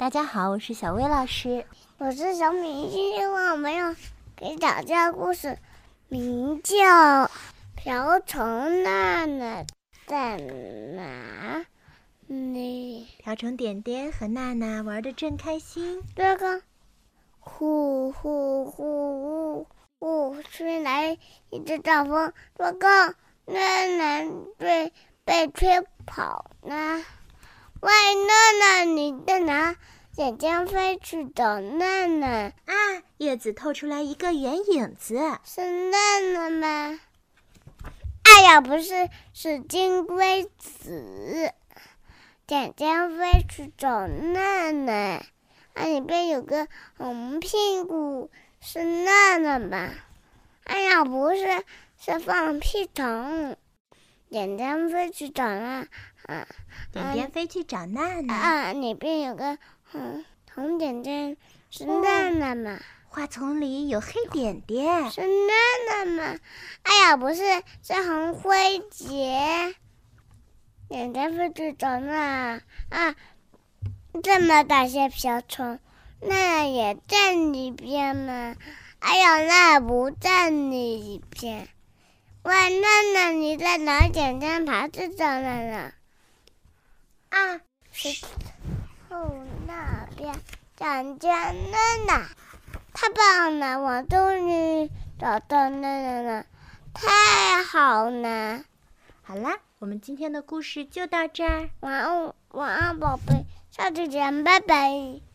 大家好，我是小薇老师，我是小米。今天我们要给大家故事，名叫《瓢虫娜娜在哪里》。瓢虫点点和娜娜玩的正开心。这个，呼呼呼呼，吹来一阵大风，这个娜娜被被吹跑了。喂，娜娜，你在哪？姐姐飞去找娜娜啊！叶子透出来一个圆影子，是娜娜吗？哎呀，不是，是金龟子。姐姐飞去找娜娜，啊，里边有个红屁股，是娜娜吧？哎呀，不是，是放屁虫。点点飞去找娜，啊，点点飞去找娜娜。啊，里边有个红红点点，是娜娜吗？花丛里有黑点点，是娜娜吗？哎呀，不是，是红灰结。点点飞去找娜，啊，这么大些瓢虫，娜娜也在里边吗？哎呀，娜不在里边。喂，娜娜，你在哪？捡捡爬子找娜娜。啊，石头那边捡捡娜娜，太棒了！我终于找到娜娜了，太好了！好啦，我们今天的故事就到这儿。晚安，晚安，宝贝，下次见，拜拜。